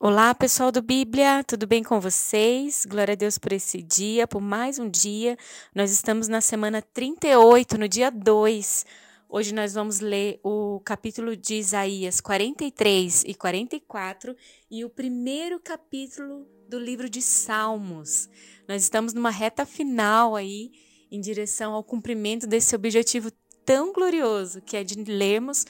Olá, pessoal do Bíblia, tudo bem com vocês? Glória a Deus por esse dia, por mais um dia. Nós estamos na semana 38, no dia 2. Hoje nós vamos ler o capítulo de Isaías 43 e 44 e o primeiro capítulo do livro de Salmos. Nós estamos numa reta final aí em direção ao cumprimento desse objetivo tão glorioso que é de lermos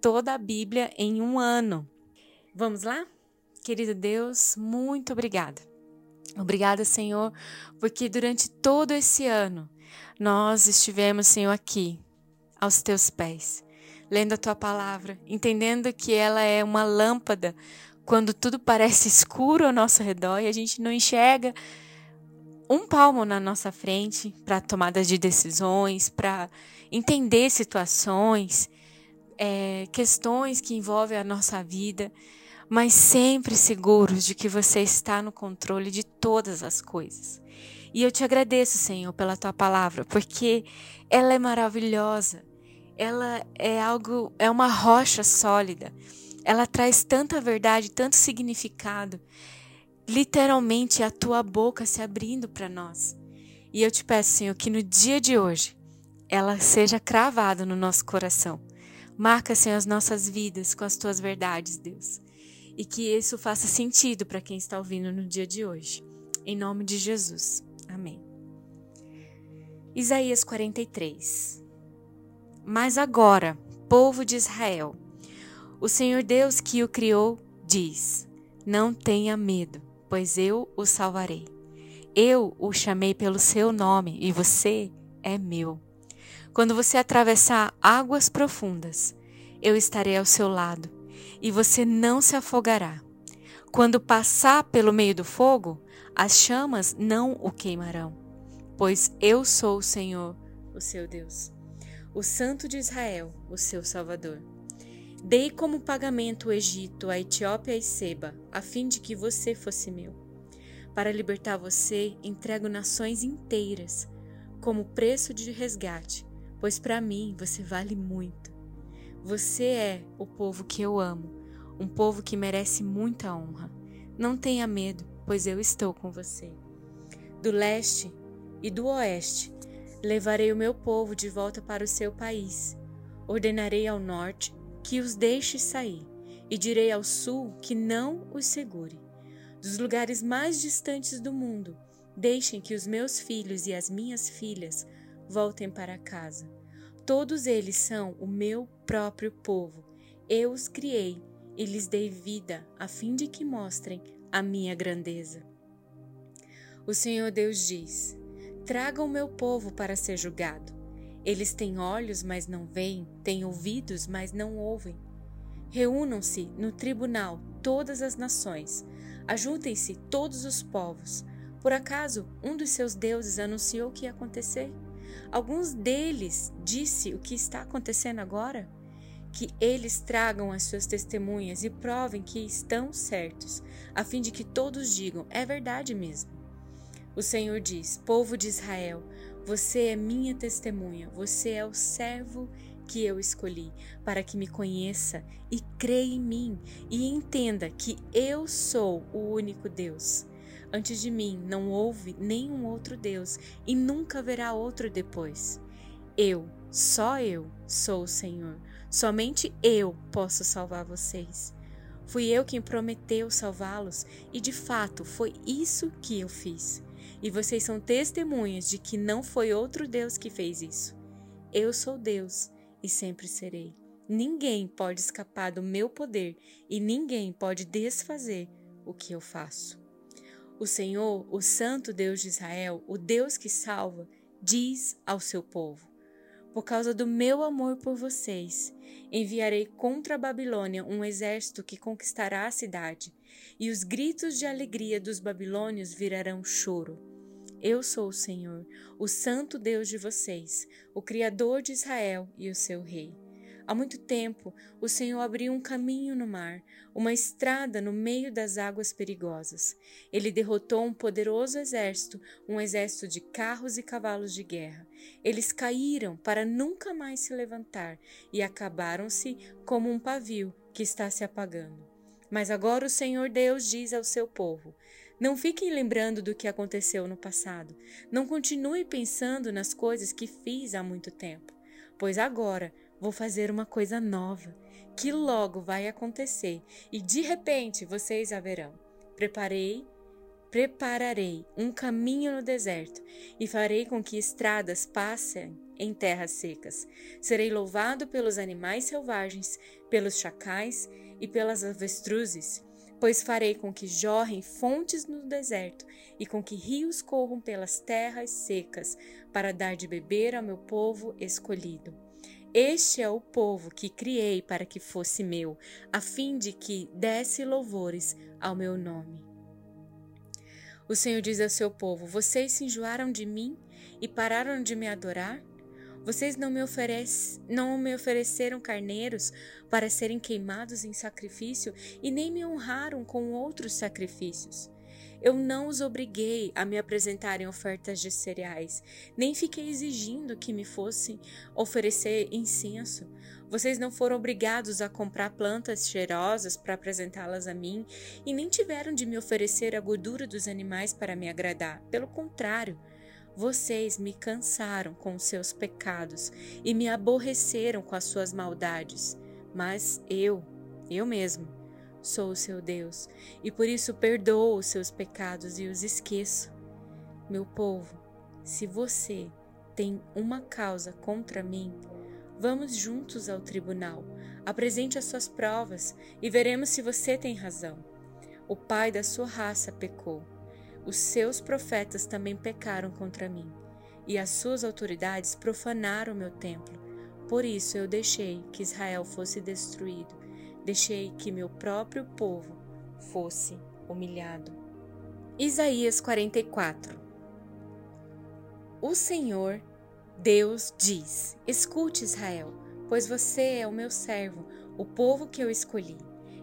toda a Bíblia em um ano. Vamos lá? Querido Deus, muito obrigada. Obrigada, Senhor, porque durante todo esse ano nós estivemos, Senhor, aqui, aos teus pés, lendo a tua palavra, entendendo que ela é uma lâmpada quando tudo parece escuro ao nosso redor e a gente não enxerga um palmo na nossa frente para tomadas de decisões, para entender situações, é, questões que envolvem a nossa vida mas sempre seguros de que você está no controle de todas as coisas. E eu te agradeço, Senhor, pela tua palavra, porque ela é maravilhosa. Ela é algo, é uma rocha sólida. Ela traz tanta verdade, tanto significado. Literalmente a tua boca se abrindo para nós. E eu te peço, Senhor, que no dia de hoje ela seja cravada no nosso coração. Marca, Senhor, as nossas vidas com as tuas verdades, Deus e que isso faça sentido para quem está ouvindo no dia de hoje. Em nome de Jesus. Amém. Isaías 43. Mas agora, povo de Israel, o Senhor Deus que o criou diz: Não tenha medo, pois eu o salvarei. Eu o chamei pelo seu nome e você é meu. Quando você atravessar águas profundas, eu estarei ao seu lado e você não se afogará. Quando passar pelo meio do fogo, as chamas não o queimarão, pois eu sou o Senhor, o seu Deus, o Santo de Israel, o seu Salvador. Dei como pagamento o Egito, a Etiópia e Seba, a fim de que você fosse meu. Para libertar você, entrego nações inteiras, como preço de resgate, pois para mim você vale muito. Você é o povo que eu amo, um povo que merece muita honra. Não tenha medo, pois eu estou com você. Do leste e do oeste levarei o meu povo de volta para o seu país. Ordenarei ao norte que os deixe sair, e direi ao sul que não os segure. Dos lugares mais distantes do mundo, deixem que os meus filhos e as minhas filhas voltem para casa Todos eles são o meu próprio povo. Eu os criei e lhes dei vida, a fim de que mostrem a minha grandeza. O Senhor Deus diz: Traga o meu povo para ser julgado. Eles têm olhos, mas não veem, têm ouvidos, mas não ouvem. Reúnam-se no tribunal todas as nações, ajuntem-se todos os povos. Por acaso um dos seus deuses anunciou o que ia acontecer? Alguns deles disse o que está acontecendo agora? Que eles tragam as suas testemunhas e provem que estão certos, a fim de que todos digam: é verdade mesmo. O Senhor diz: Povo de Israel, você é minha testemunha, você é o servo que eu escolhi, para que me conheça e creia em mim e entenda que eu sou o único Deus. Antes de mim não houve nenhum outro Deus e nunca haverá outro depois. Eu, só eu, sou o Senhor. Somente eu posso salvar vocês. Fui eu quem prometeu salvá-los e de fato foi isso que eu fiz. E vocês são testemunhas de que não foi outro Deus que fez isso. Eu sou Deus e sempre serei. Ninguém pode escapar do meu poder e ninguém pode desfazer o que eu faço. O Senhor, o Santo Deus de Israel, o Deus que salva, diz ao seu povo: Por causa do meu amor por vocês, enviarei contra a Babilônia um exército que conquistará a cidade, e os gritos de alegria dos babilônios virarão choro. Eu sou o Senhor, o Santo Deus de vocês, o Criador de Israel e o seu Rei. Há muito tempo, o Senhor abriu um caminho no mar, uma estrada no meio das águas perigosas. Ele derrotou um poderoso exército, um exército de carros e cavalos de guerra. Eles caíram para nunca mais se levantar e acabaram-se como um pavio que está se apagando. Mas agora o Senhor Deus diz ao seu povo: Não fiquem lembrando do que aconteceu no passado. Não continue pensando nas coisas que fiz há muito tempo, pois agora vou fazer uma coisa nova, que logo vai acontecer, e de repente vocês a verão. Preparei Prepararei um caminho no deserto e farei com que estradas passem em terras secas. Serei louvado pelos animais selvagens, pelos chacais e pelas avestruzes, pois farei com que jorrem fontes no deserto e com que rios corram pelas terras secas, para dar de beber ao meu povo escolhido. Este é o povo que criei para que fosse meu, a fim de que desse louvores ao meu nome. O Senhor diz ao seu povo: Vocês se enjoaram de mim e pararam de me adorar? Vocês não me, oferece, não me ofereceram carneiros para serem queimados em sacrifício e nem me honraram com outros sacrifícios. Eu não os obriguei a me apresentarem ofertas de cereais, nem fiquei exigindo que me fossem oferecer incenso. Vocês não foram obrigados a comprar plantas cheirosas para apresentá-las a mim, e nem tiveram de me oferecer a gordura dos animais para me agradar. Pelo contrário, vocês me cansaram com os seus pecados e me aborreceram com as suas maldades. Mas eu, eu mesmo, sou o seu Deus, e por isso perdoo os seus pecados e os esqueço. Meu povo, se você tem uma causa contra mim, vamos juntos ao tribunal. Apresente as suas provas e veremos se você tem razão. O pai da sua raça pecou. Os seus profetas também pecaram contra mim, e as suas autoridades profanaram meu templo. Por isso eu deixei que Israel fosse destruído deixei que meu próprio povo fosse humilhado. Isaías 44 O Senhor, Deus, diz: Escute, Israel, pois você é o meu servo, o povo que eu escolhi.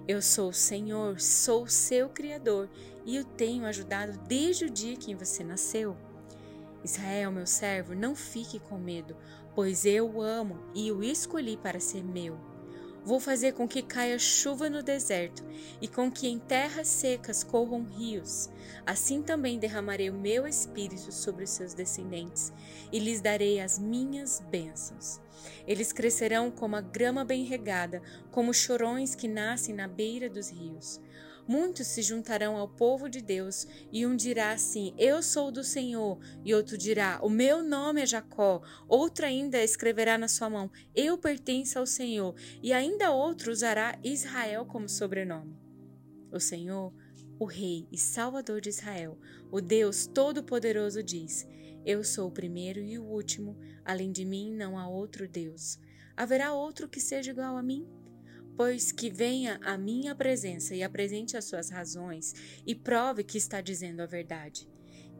Eu sou o Senhor, sou o seu Criador e o tenho ajudado desde o dia que você nasceu. Israel, meu servo, não fique com medo, pois eu o amo e o escolhi para ser meu. Vou fazer com que caia chuva no deserto e com que em terras secas corram rios. Assim também derramarei o meu espírito sobre os seus descendentes e lhes darei as minhas bênçãos. Eles crescerão como a grama bem regada, como chorões que nascem na beira dos rios. Muitos se juntarão ao povo de Deus, e um dirá assim: Eu sou do Senhor, e outro dirá: O meu nome é Jacó. Outro ainda escreverá na sua mão: Eu pertenço ao Senhor, e ainda outro usará Israel como sobrenome. O Senhor, o Rei e Salvador de Israel, o Deus Todo-Poderoso, diz: Eu sou o primeiro e o último, além de mim não há outro Deus. Haverá outro que seja igual a mim? Pois que venha à minha presença e apresente as suas razões e prove que está dizendo a verdade.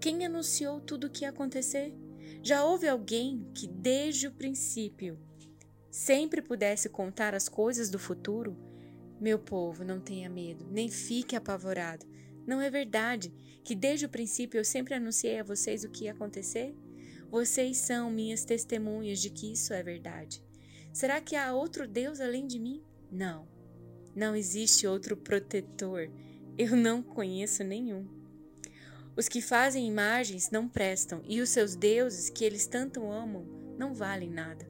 Quem anunciou tudo o que ia acontecer? Já houve alguém que desde o princípio sempre pudesse contar as coisas do futuro? Meu povo, não tenha medo, nem fique apavorado. Não é verdade que desde o princípio eu sempre anunciei a vocês o que ia acontecer? Vocês são minhas testemunhas de que isso é verdade. Será que há outro Deus além de mim? Não, não existe outro protetor. Eu não conheço nenhum. Os que fazem imagens não prestam, e os seus deuses, que eles tanto amam, não valem nada.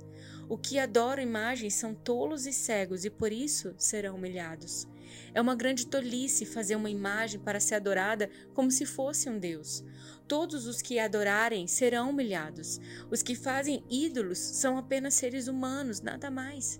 O que adoram imagens são tolos e cegos, e por isso serão humilhados. É uma grande tolice fazer uma imagem para ser adorada como se fosse um Deus. Todos os que adorarem serão humilhados. Os que fazem ídolos são apenas seres humanos, nada mais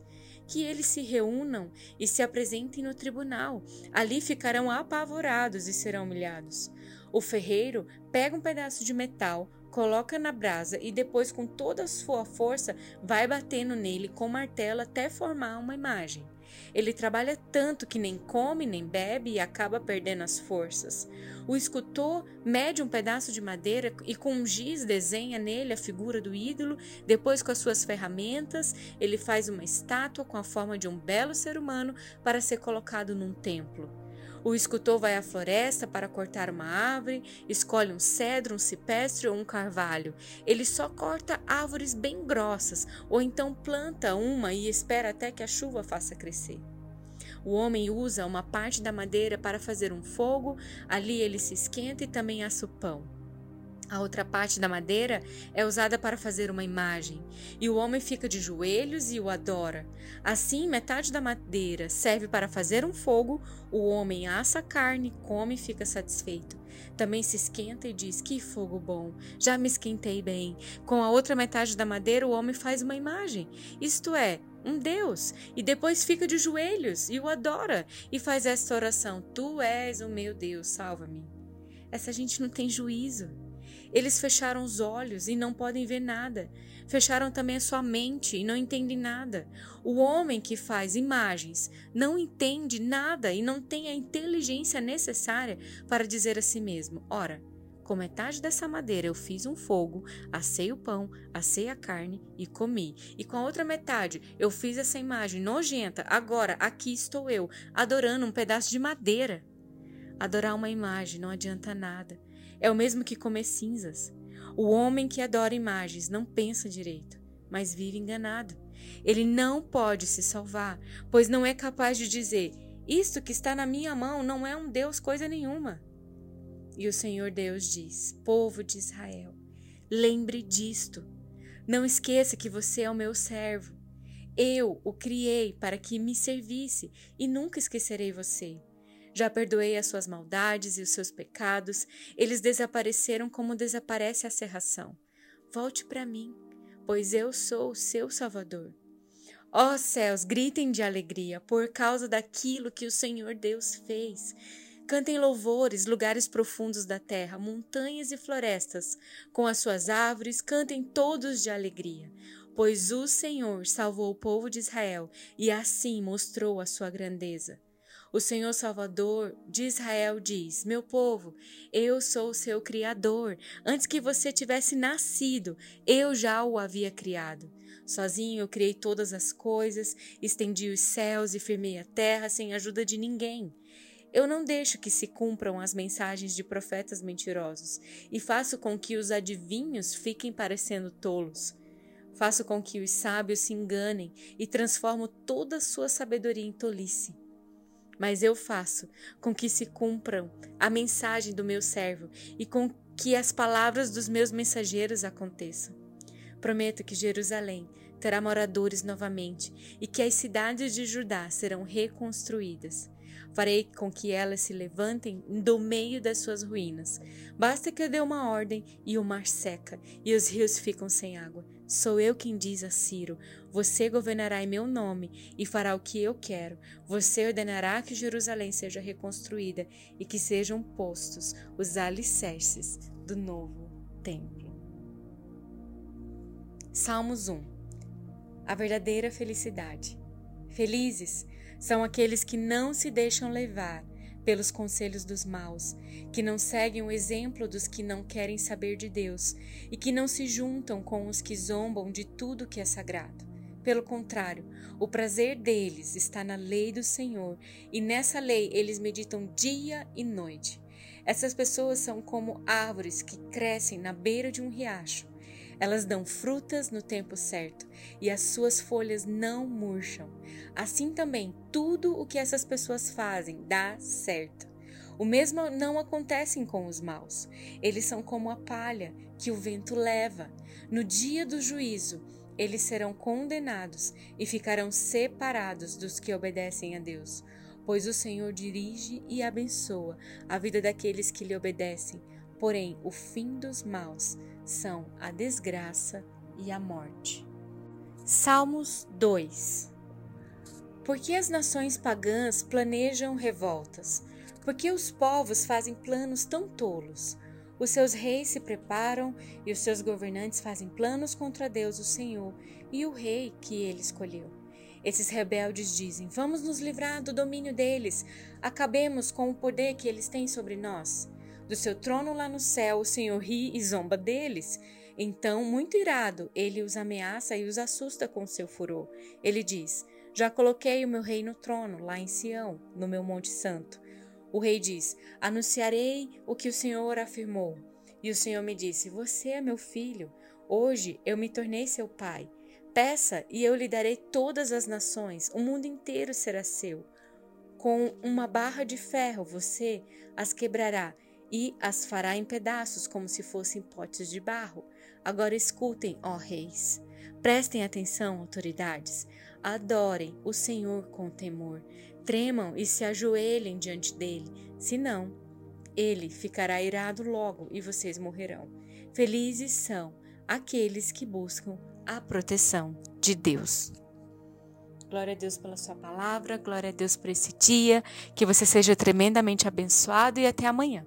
que eles se reúnam e se apresentem no tribunal. Ali ficarão apavorados e serão humilhados. O ferreiro pega um pedaço de metal, coloca na brasa e depois, com toda a sua força, vai batendo nele com martelo até formar uma imagem. Ele trabalha tanto que nem come nem bebe e acaba perdendo as forças. O escultor mede um pedaço de madeira e com um giz desenha nele a figura do ídolo. Depois, com as suas ferramentas, ele faz uma estátua com a forma de um belo ser humano para ser colocado num templo. O escultor vai à floresta para cortar uma árvore, escolhe um cedro, um cipestre ou um carvalho. Ele só corta árvores bem grossas, ou então planta uma e espera até que a chuva faça crescer. O homem usa uma parte da madeira para fazer um fogo, ali ele se esquenta e também assa o pão. A outra parte da madeira é usada para fazer uma imagem, e o homem fica de joelhos e o adora. Assim, metade da madeira serve para fazer um fogo, o homem assa a carne, come e fica satisfeito. Também se esquenta e diz: Que fogo bom! Já me esquentei bem. Com a outra metade da madeira, o homem faz uma imagem, isto é, um Deus, e depois fica de joelhos e o adora e faz esta oração: Tu és o meu Deus, salva-me. Essa gente não tem juízo. Eles fecharam os olhos e não podem ver nada. Fecharam também a sua mente e não entendem nada. O homem que faz imagens não entende nada e não tem a inteligência necessária para dizer a si mesmo: Ora, com metade dessa madeira eu fiz um fogo, assei o pão, assei a carne e comi. E com a outra metade eu fiz essa imagem nojenta. Agora aqui estou eu, adorando um pedaço de madeira. Adorar uma imagem não adianta nada. É o mesmo que comer cinzas. O homem que adora imagens não pensa direito, mas vive enganado. Ele não pode se salvar, pois não é capaz de dizer: Isto que está na minha mão não é um Deus coisa nenhuma. E o Senhor Deus diz: Povo de Israel, lembre disto. Não esqueça que você é o meu servo. Eu o criei para que me servisse e nunca esquecerei você. Já perdoei as suas maldades e os seus pecados, eles desapareceram como desaparece a serração. Volte para mim, pois eu sou o seu Salvador. Ó céus, gritem de alegria por causa daquilo que o Senhor Deus fez. Cantem louvores, lugares profundos da terra, montanhas e florestas, com as suas árvores, cantem todos de alegria, pois o Senhor salvou o povo de Israel e assim mostrou a sua grandeza. O Senhor Salvador de Israel diz: Meu povo, eu sou o seu Criador. Antes que você tivesse nascido, eu já o havia criado. Sozinho eu criei todas as coisas, estendi os céus e firmei a terra sem ajuda de ninguém. Eu não deixo que se cumpram as mensagens de profetas mentirosos e faço com que os adivinhos fiquem parecendo tolos. Faço com que os sábios se enganem e transformo toda a sua sabedoria em tolice mas eu faço com que se cumpram a mensagem do meu servo e com que as palavras dos meus mensageiros aconteçam. Prometo que Jerusalém terá moradores novamente e que as cidades de Judá serão reconstruídas. Farei com que elas se levantem do meio das suas ruínas. Basta que eu dê uma ordem e o mar seca e os rios ficam sem água. Sou eu quem diz a Ciro: Você governará em meu nome e fará o que eu quero. Você ordenará que Jerusalém seja reconstruída e que sejam postos os alicerces do novo templo. Salmos 1 A verdadeira felicidade. Felizes são aqueles que não se deixam levar pelos conselhos dos maus, que não seguem o exemplo dos que não querem saber de Deus e que não se juntam com os que zombam de tudo que é sagrado. Pelo contrário, o prazer deles está na lei do Senhor e nessa lei eles meditam dia e noite. Essas pessoas são como árvores que crescem na beira de um riacho. Elas dão frutas no tempo certo e as suas folhas não murcham. Assim também, tudo o que essas pessoas fazem dá certo. O mesmo não acontece com os maus. Eles são como a palha que o vento leva. No dia do juízo, eles serão condenados e ficarão separados dos que obedecem a Deus. Pois o Senhor dirige e abençoa a vida daqueles que lhe obedecem, porém o fim dos maus são a desgraça e a morte. Salmos 2 Porque as nações pagãs planejam revoltas? Porque os povos fazem planos tão tolos? Os seus reis se preparam e os seus governantes fazem planos contra Deus, o Senhor, e o rei que ele escolheu. Esses rebeldes dizem: Vamos nos livrar do domínio deles, acabemos com o poder que eles têm sobre nós. Do seu trono lá no céu, o Senhor ri e zomba deles. Então, muito irado, ele os ameaça e os assusta com seu furor. Ele diz: Já coloquei o meu rei no trono, lá em Sião, no meu Monte Santo. O rei diz: Anunciarei o que o Senhor afirmou. E o Senhor me disse: Você é meu filho. Hoje eu me tornei seu pai. Peça e eu lhe darei todas as nações, o mundo inteiro será seu. Com uma barra de ferro você as quebrará e as fará em pedaços como se fossem potes de barro. Agora escutem, ó reis. Prestem atenção, autoridades. Adorem o Senhor com temor. Tremam e se ajoelhem diante dele. Senão, ele ficará irado logo e vocês morrerão. Felizes são aqueles que buscam a proteção de Deus. Glória a Deus pela sua palavra, glória a Deus por esse dia, que você seja tremendamente abençoado e até amanhã.